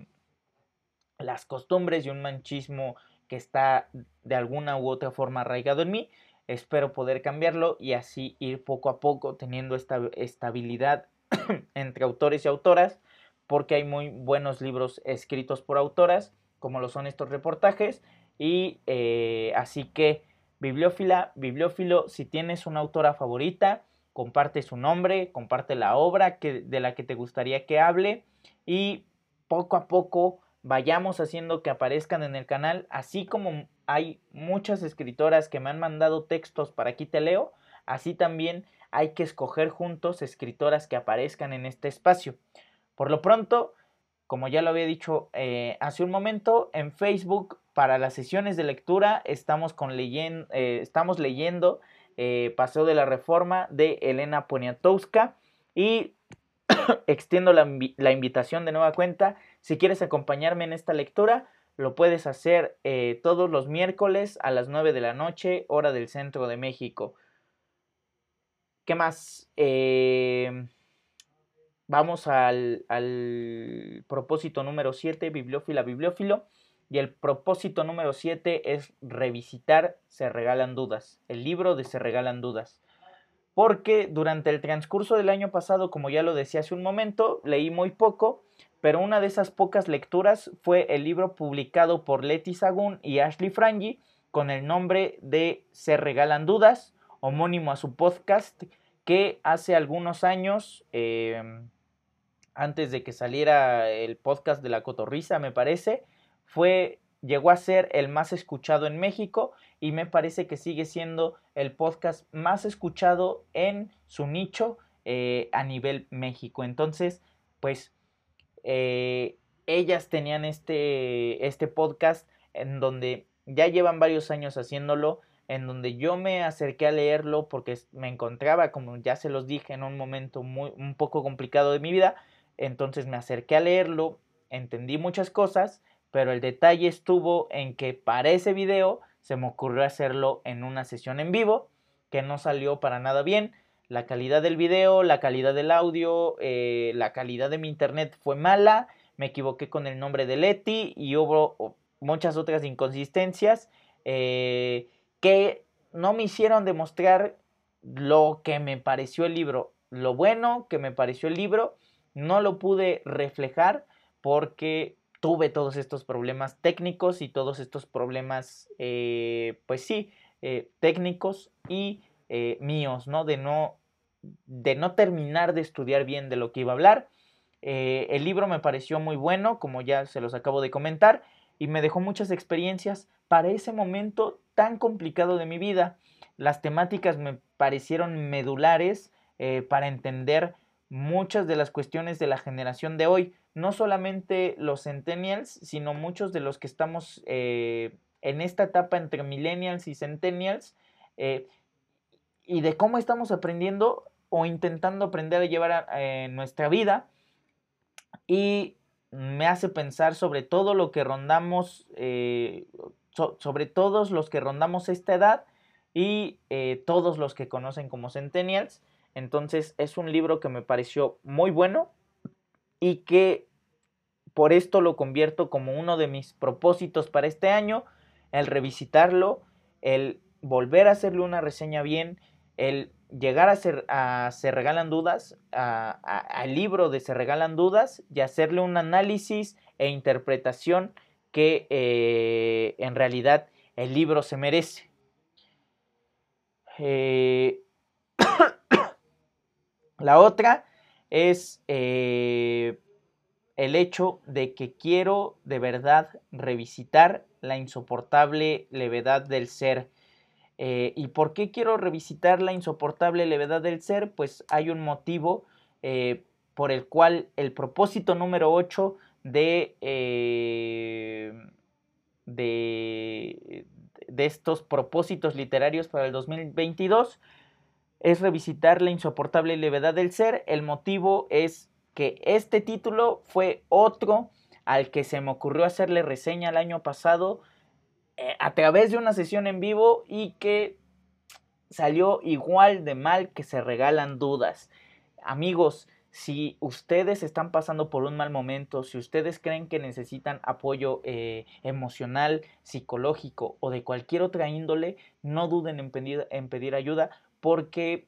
las costumbres y un manchismo que está de alguna u otra forma arraigado en mí. Espero poder cambiarlo y así ir poco a poco teniendo esta estabilidad <coughs> entre autores y autoras, porque hay muy buenos libros escritos por autoras, como lo son estos reportajes. Y eh, así que, bibliófila, bibliófilo, si tienes una autora favorita, comparte su nombre, comparte la obra que, de la que te gustaría que hable y poco a poco vayamos haciendo que aparezcan en el canal, así como hay muchas escritoras que me han mandado textos para aquí te leo, así también hay que escoger juntos escritoras que aparezcan en este espacio. Por lo pronto, como ya lo había dicho eh, hace un momento, en Facebook para las sesiones de lectura estamos, con eh, estamos leyendo eh, Paseo de la Reforma de Elena Poniatowska y <coughs> extiendo la, la, invitación de nueva cuenta. Si quieres acompañarme en esta lectura, lo puedes hacer todos los miércoles a las 9 de la noche, hora del centro de México. ¿Qué más? Eh, vamos al, propósito número 7, bibliófila, bibliófilo. y el propósito número 7 es revisitar Se Regalan Dudas, el libro de Se Regalan Dudas. Porque durante el transcurso del año pasado, como ya lo decía hace un momento, leí muy poco, pero una de esas pocas lecturas fue el libro publicado por Leti Sagún y Ashley Frangi con el nombre de Se Regalan Dudas, homónimo a su podcast, que hace algunos años, em, antes de que saliera el podcast de la Cotorrisa, me parece, fue llegó a ser el más escuchado en México y me parece que sigue siendo el podcast más escuchado en su nicho eh, a nivel México. Entonces, pues eh, ellas tenían este, este podcast en donde ya llevan varios años haciéndolo, en donde yo me acerqué a leerlo porque me encontraba, como ya se los dije, en un momento muy, un poco complicado de mi vida. Entonces me acerqué a leerlo, entendí muchas cosas, pero el detalle estuvo en que para ese video se me ocurrió hacerlo en una sesión en vivo, que no salió para nada bien. La calidad del video, la calidad del audio, eh, la calidad de mi internet fue mala. Me equivoqué con el nombre de Leti y hubo muchas otras inconsistencias. Eh, que no me hicieron demostrar lo que me pareció el libro. Lo bueno que me pareció el libro, no lo pude reflejar porque tuve todos estos problemas técnicos y todos estos problemas, eh, pues sí, eh, técnicos y eh, míos, ¿no? De, ¿no? de no terminar de estudiar bien de lo que iba a hablar. el libro me pareció muy bueno, como ya se los acabo de comentar, y me dejó muchas experiencias para ese momento tan complicado de mi vida. Las temáticas me parecieron medulares eh, para entender muchas de las cuestiones de la generación de hoy, no solamente los centennials, sino muchos de los que estamos eh, en esta etapa entre millennials y centennials, eh, y de cómo estamos aprendiendo o intentando aprender a llevar nuestra vida. Y me hace pensar sobre todo lo que rondamos, sobre todos los que rondamos esta edad y eh, todos los que conocen como Centennials. Entonces es un libro que me pareció muy bueno y que por esto lo convierto como uno de mis propósitos para este año, el revisitarlo, el volver a hacerle una reseña bien, el llegar a ser, a Se Regalan Dudas, al libro de Se Regalan Dudas y hacerle un análisis e interpretación que eh, en realidad el libro se merece. Eh, <coughs> la otra es eh, el hecho de que quiero de verdad revisitar la insoportable levedad del ser ¿Y por qué quiero revisitar la insoportable levedad del ser? Pues hay un motivo por el cual el propósito número 8 de, eh, de, de estos propósitos literarios para el 2022 es revisitar la insoportable levedad del ser. El motivo es que este título fue otro al que se me ocurrió hacerle reseña el año pasado eh, a través de una sesión en vivo y que salió igual de mal que se regalan dudas. Amigos, si ustedes están pasando por un mal momento, si ustedes creen que necesitan apoyo eh, emocional, psicológico o de cualquier otra índole, no duden en pedir, en pedir ayuda porque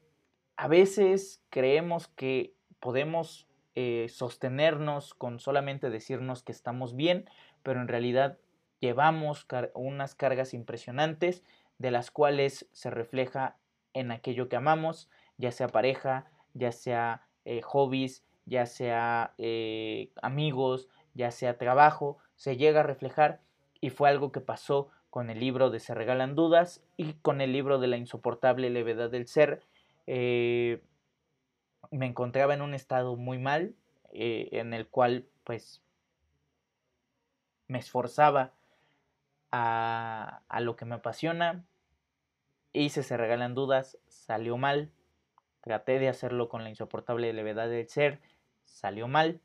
a veces creemos que podemos eh, sostenernos con solamente decirnos que estamos bien, pero en realidad llevamos unas cargas impresionantes de las cuales se refleja en aquello que amamos, ya sea pareja, ya sea eh, hobbies, ya sea eh, amigos, ya sea trabajo, se llega a reflejar y fue algo que pasó con el libro de Se regalan dudas y con el libro de la insoportable levedad del ser. Eh, me encontraba en un estado muy mal, en el cual pues me esforzaba a, lo que me apasiona. Hice Se Regalan Dudas, salió mal. Traté de hacerlo con la insoportable levedad del ser, salió mal.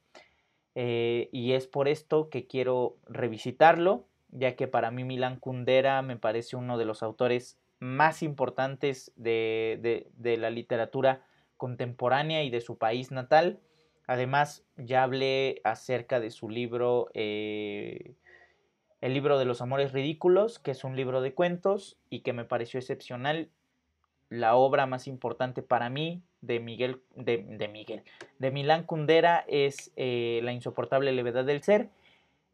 Eh, y es por esto que quiero revisitarlo, ya que para mí Milan Kundera me parece uno de los autores más importantes de, la literatura contemporánea y de su país natal. Además, ya hablé acerca de su libro eh, El libro de los amores ridículos, que es un libro de cuentos y que me pareció excepcional, la obra más importante para mí de Miguel, de, Miguel, de Milán Kundera es eh, La insoportable levedad del ser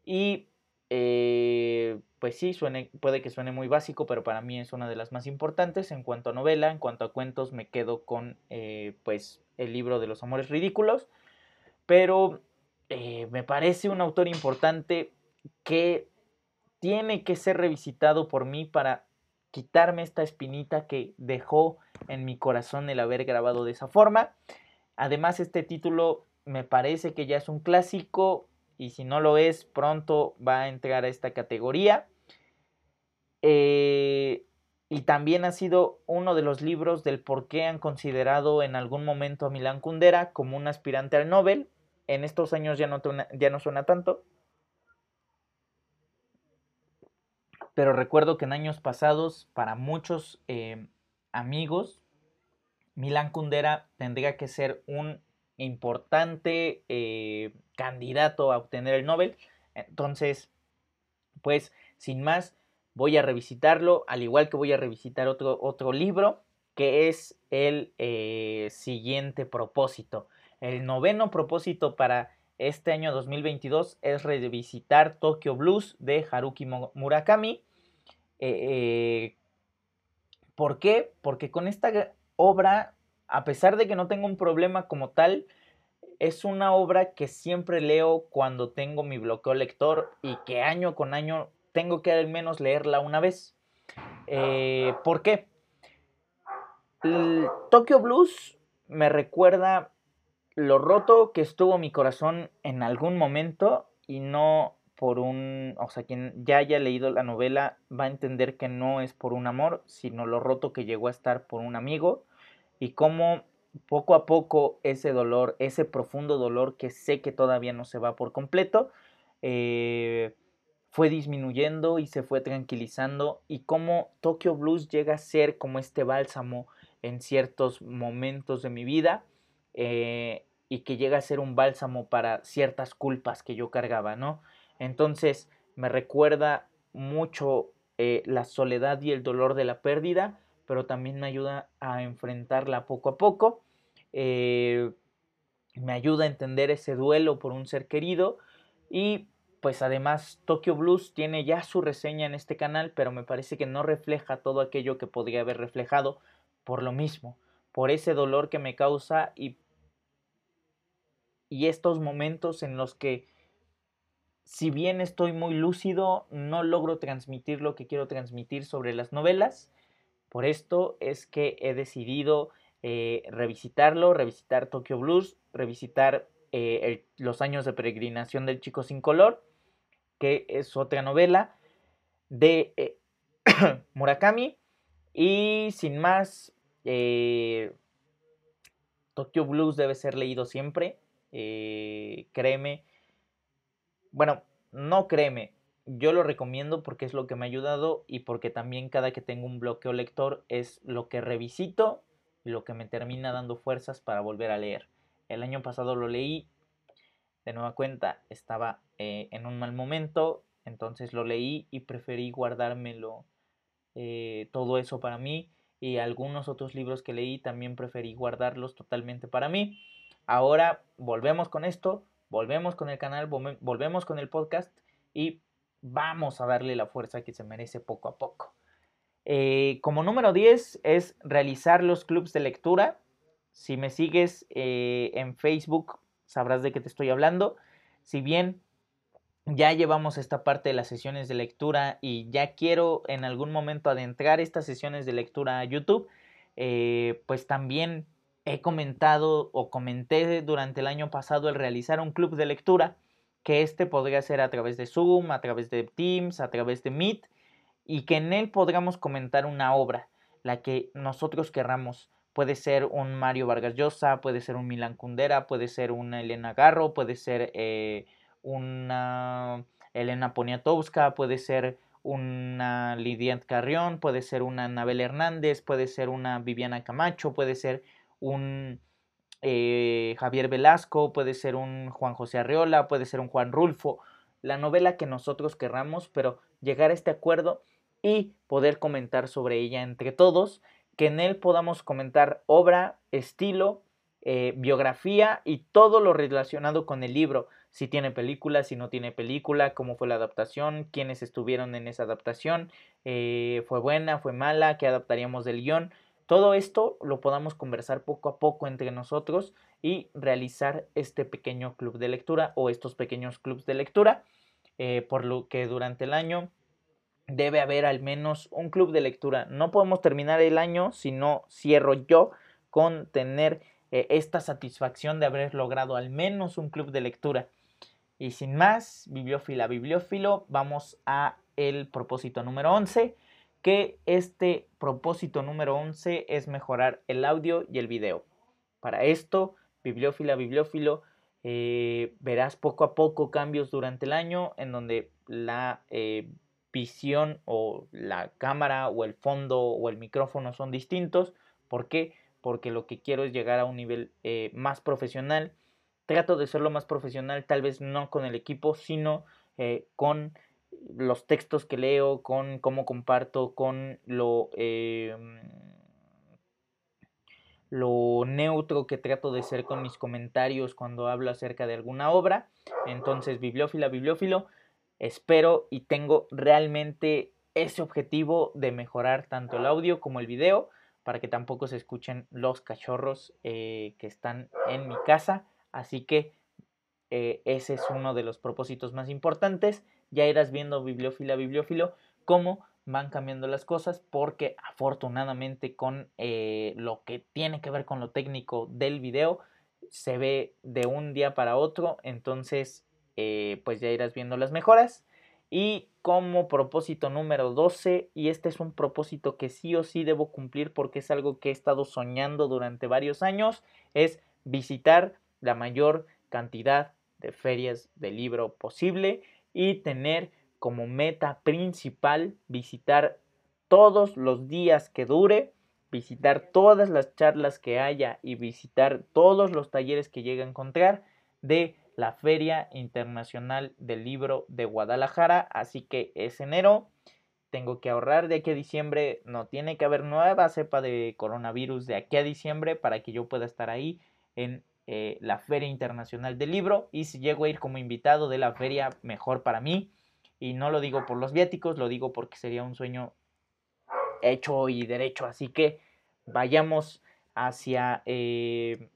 y eh, pues sí, suene, puede que suene muy básico, pero para mí es una de las más importantes. En cuanto a novela, en cuanto a cuentos, me quedo con eh, pues el libro de los amores ridículos. Pero me parece un autor importante que tiene que ser revisitado por mí para quitarme esta espinita que dejó en mi corazón el haber grabado de esa forma. Además, este título me parece que ya es un clásico y si no lo es, pronto va a entrar a esta categoría. Eh, y también ha sido uno de los libros del por qué han considerado en algún momento a Milán Kundera como un aspirante al Nobel. En estos años ya no, ya no suena tanto. Pero recuerdo que en años pasados, para muchos eh, amigos, Milán Kundera tendría que ser un importante eh, candidato a obtener el Nobel. Entonces, pues, sin más, voy a revisitarlo, al igual que voy a revisitar otro, otro libro, que es el eh, siguiente propósito. El noveno propósito para este año 2022 es revisitar Tokyo Blues de Haruki Murakami. Eh, ¿Por qué? Porque con esta obra a pesar de que no tengo un problema como tal, es una obra que siempre leo cuando tengo mi bloqueo lector y que año con año tengo que al menos leerla una vez. Eh, ¿Por qué? Tokyo Blues me recuerda lo roto que estuvo mi corazón en algún momento y no por un, o sea, quien ya haya leído la novela va a entender que no es por un amor, sino lo roto que llegó a estar por un amigo y cómo poco a poco ese dolor, ese profundo dolor que sé que todavía no se va por completo, eh, fue disminuyendo y se fue tranquilizando y cómo Tokyo Blues llega a ser como este bálsamo en ciertos momentos de mi vida eh, y que llega a ser un bálsamo para ciertas culpas que yo cargaba, ¿no? Entonces me recuerda mucho eh, la soledad y el dolor de la pérdida, pero también me ayuda a enfrentarla poco a poco. Eh, me ayuda a entender ese duelo por un ser querido y pues además Tokyo Blues tiene ya su reseña en este canal, pero me parece que no refleja todo aquello que podría haber reflejado por lo mismo, por ese dolor que me causa y, y estos momentos en los que si bien estoy muy lúcido, no logro transmitir lo que quiero transmitir sobre las novelas por esto es que he decidido eh, revisitarlo, revisitar Tokyo Blues, revisitar eh, Los años de peregrinación del chico sin color, que es otra novela de eh, <coughs> Murakami. Y sin más, Tokyo Blues debe ser leído siempre. créeme. Bueno, no créeme, yo lo recomiendo porque es lo que me ha ayudado y porque también cada que tengo un bloqueo lector es lo que revisito y lo que me termina dando fuerzas para volver a leer. El año pasado lo leí, de nueva cuenta, estaba eh, en un mal momento, entonces lo leí y preferí guardármelo eh, todo eso para mí y algunos otros libros que leí también preferí guardarlos totalmente para mí. Ahora volvemos con esto, volvemos con el canal, volvemos con el podcast y vamos a darle la fuerza que se merece poco a poco. Eh, como número 10 es realizar los clubs de lectura. Si me sigues eh, en Facebook, sabrás de qué te estoy hablando. Si bien ya llevamos esta parte de las sesiones de lectura y ya quiero en algún momento adentrar estas sesiones de lectura a YouTube, eh, pues también he comentado o comenté durante el año pasado el realizar un club de lectura que este podría ser a través de Zoom, a través de Teams, a través de Meet, y que en él podríamos comentar una obra, la que nosotros querramos. Puede ser un Mario Vargas Llosa, puede ser un Milan Kundera, puede ser una Elena Garro, puede ser eh, una Elena Poniatowska, puede ser una Lidia Carrión, puede ser una Anabel Hernández, puede ser una Viviana Camacho, puede ser un eh, Javier Velasco, puede ser un Juan José Arreola, puede ser un Juan Rulfo. la novela que nosotros querramos, pero llegar a este acuerdo y poder comentar sobre ella entre todos, que en él podamos comentar obra, estilo, eh, biografía y todo lo relacionado con el libro, si tiene película, si no tiene película, cómo fue la adaptación, quiénes estuvieron en esa adaptación, eh, fue buena, fue mala, qué adaptaríamos del guion. Todo esto lo podamos conversar poco a poco entre nosotros y realizar este pequeño club de lectura o estos pequeños clubs de lectura, eh, por lo que durante el año debe haber al menos un club de lectura. No podemos terminar el año si no cierro yo con tener eh, esta satisfacción de haber logrado al menos un club de lectura. Y sin más, bibliófila, bibliófilo, vamos a el propósito número 11, que este propósito número 11 es mejorar el audio y el video. Para esto, bibliófila, bibliófilo, eh, verás poco a poco cambios durante el año en donde la eh, visión o la cámara o el fondo o el micrófono son distintos. ¿Por qué? Porque lo que quiero es llegar a un nivel eh, más profesional. Trato de ser lo más profesional, tal vez no con el equipo, sino con los textos que leo, con cómo comparto, con lo, em, lo neutro que trato de ser con mis comentarios cuando hablo acerca de alguna obra. Entonces, bibliófila, bibliófilo, espero y tengo realmente ese objetivo de mejorar tanto el audio como el video para que tampoco se escuchen los cachorros eh, que están en mi casa. Así que eh, ese es uno de los propósitos más importantes. Ya irás viendo bibliófila, bibliófilo, cómo van cambiando las cosas porque afortunadamente con eh, lo que tiene que ver con lo técnico del video se ve de un día para otro. Entonces eh, pues ya irás viendo las mejoras. Y como propósito número 12, y este es un propósito que sí o sí debo cumplir porque es algo que he estado soñando durante varios años, es visitar la mayor cantidad de ferias de libro posible y tener como meta principal visitar todos los días que dure, visitar todas las charlas que haya y visitar todos los talleres que llegue a encontrar de la Feria Internacional del Libro de Guadalajara, así que es enero. Tengo que ahorrar de aquí a diciembre, no tiene que haber nueva cepa de coronavirus de aquí a diciembre para que yo pueda estar ahí en eh, la Feria Internacional del Libro y si llego a ir como invitado de la feria, mejor para mí. Y no lo digo por los viáticos, lo digo porque sería un sueño hecho y derecho. Así que vayamos hacia, eh,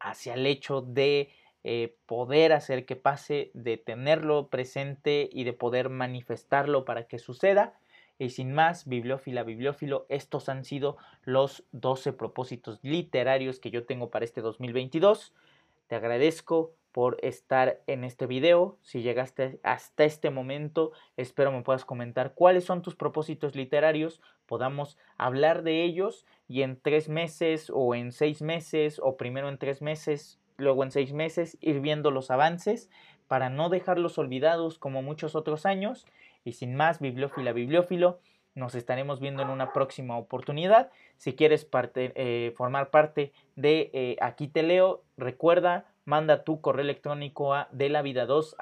hacia el hecho de eh, poder hacer que pase, de tenerlo presente y de poder manifestarlo para que suceda. Y sin más, bibliófila, bibliófilo, estos han sido los 12 propósitos literarios que yo tengo para este 2022. Te agradezco por estar en este video. Si llegaste hasta este momento, espero me puedas comentar cuáles son tus propósitos literarios, podamos hablar de ellos y en tres meses o en seis meses o primero en tres meses luego en seis meses ir viendo los avances para no dejarlos olvidados como muchos otros años. Y sin más, bibliófila, bibliófilo, nos estaremos viendo en una próxima oportunidad. Si quieres eh, formar parte de eh, Aquí te leo, recuerda, manda tu correo electrónico a delavida2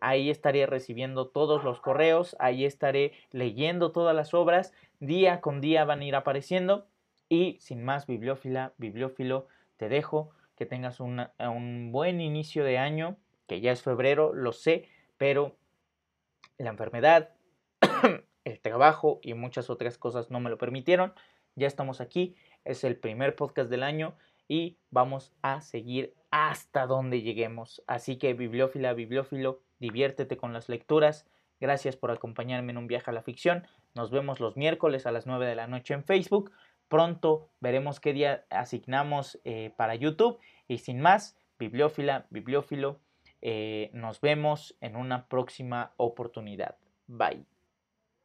Ahí estaré recibiendo todos los correos, ahí estaré leyendo todas las obras, día con día van a ir apareciendo. Y sin más, bibliófila, bibliófilo, te dejo, que tengas un buen inicio de año, que ya es febrero, lo sé, pero la enfermedad, <coughs> el trabajo y muchas otras cosas no me lo permitieron. Ya estamos aquí, es el primer podcast del año y vamos a seguir hasta donde lleguemos. Así que bibliófila, bibliófilo, diviértete con las lecturas. Gracias por acompañarme en un viaje a la ficción. Nos vemos los miércoles a las 9 de la noche en Facebook. Pronto veremos qué día asignamos eh, para YouTube. Y sin más, bibliófila, bibliófilo, eh, nos vemos en una próxima oportunidad. Bye.